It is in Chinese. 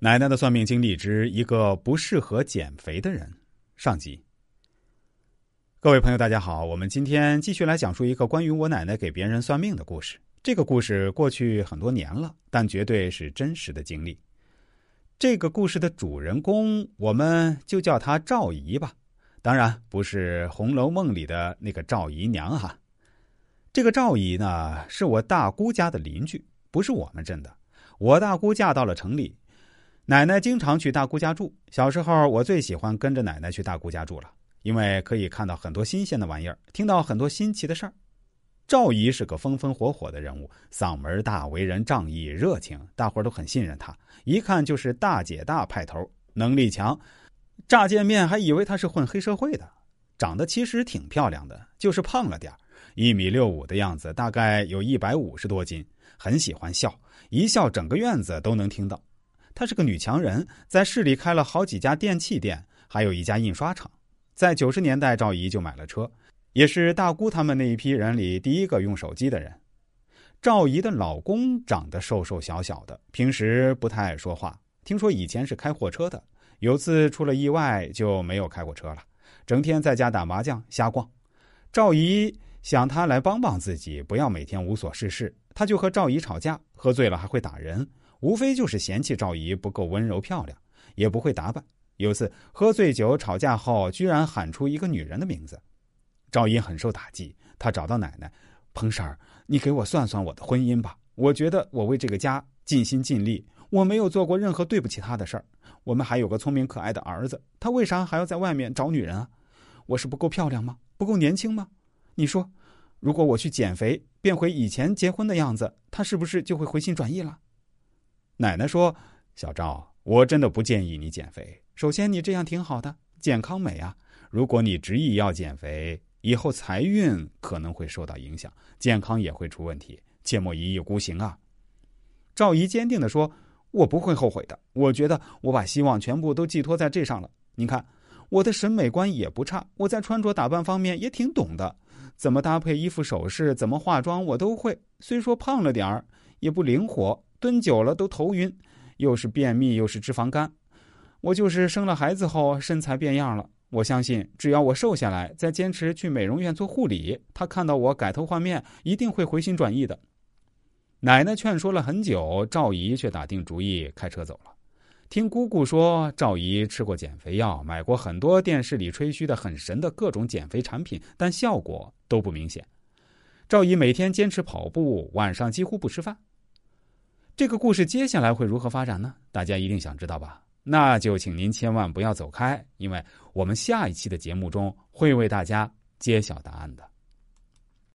奶奶的算命经历之一个不适合减肥的人上集。各位朋友，大家好，我们今天继续来讲述一个关于我奶奶给别人算命的故事。这个故事过去很多年了，但绝对是真实的经历。这个故事的主人公，我们就叫她赵姨吧。当然不是《红楼梦》里的那个赵姨娘哈。这个赵姨呢，是我大姑家的邻居，不是我们镇的。我大姑嫁到了城里。奶奶经常去大姑家住。小时候，我最喜欢跟着奶奶去大姑家住了，因为可以看到很多新鲜的玩意儿，听到很多新奇的事儿。赵姨是个风风火火的人物，嗓门大，为人仗义热情，大伙儿都很信任她，一看就是大姐大派头，能力强。乍见面还以为她是混黑社会的，长得其实挺漂亮的，就是胖了点一米六五的样子，大概有一百五十多斤，很喜欢笑，一笑整个院子都能听到。她是个女强人，在市里开了好几家电器店，还有一家印刷厂。在九十年代，赵姨就买了车，也是大姑他们那一批人里第一个用手机的人。赵姨的老公长得瘦瘦小小的，平时不太爱说话。听说以前是开货车的，有次出了意外就没有开过车了，整天在家打麻将瞎逛。赵姨想他来帮帮自己，不要每天无所事事，他就和赵姨吵架，喝醉了还会打人。无非就是嫌弃赵姨不够温柔漂亮，也不会打扮。有次喝醉酒吵架后，居然喊出一个女人的名字，赵姨很受打击。她找到奶奶，彭婶儿，你给我算算我的婚姻吧。我觉得我为这个家尽心尽力，我没有做过任何对不起他的事儿。我们还有个聪明可爱的儿子，他为啥还要在外面找女人啊？我是不够漂亮吗？不够年轻吗？你说，如果我去减肥，变回以前结婚的样子，他是不是就会回心转意了？奶奶说：“小赵，我真的不建议你减肥。首先，你这样挺好的，健康美啊。如果你执意要减肥，以后财运可能会受到影响，健康也会出问题，切莫一意孤行啊。”赵姨坚定地说：“我不会后悔的。我觉得我把希望全部都寄托在这上了。你看，我的审美观也不差，我在穿着打扮方面也挺懂的，怎么搭配衣服首饰，怎么化妆，我都会。虽说胖了点儿，也不灵活。”蹲久了都头晕，又是便秘又是脂肪肝，我就是生了孩子后身材变样了。我相信只要我瘦下来，再坚持去美容院做护理，他看到我改头换面，一定会回心转意的。奶奶劝说了很久，赵姨却打定主意开车走了。听姑姑说，赵姨吃过减肥药，买过很多电视里吹嘘的很神的各种减肥产品，但效果都不明显。赵姨每天坚持跑步，晚上几乎不吃饭。这个故事接下来会如何发展呢？大家一定想知道吧？那就请您千万不要走开，因为我们下一期的节目中会为大家揭晓答案的。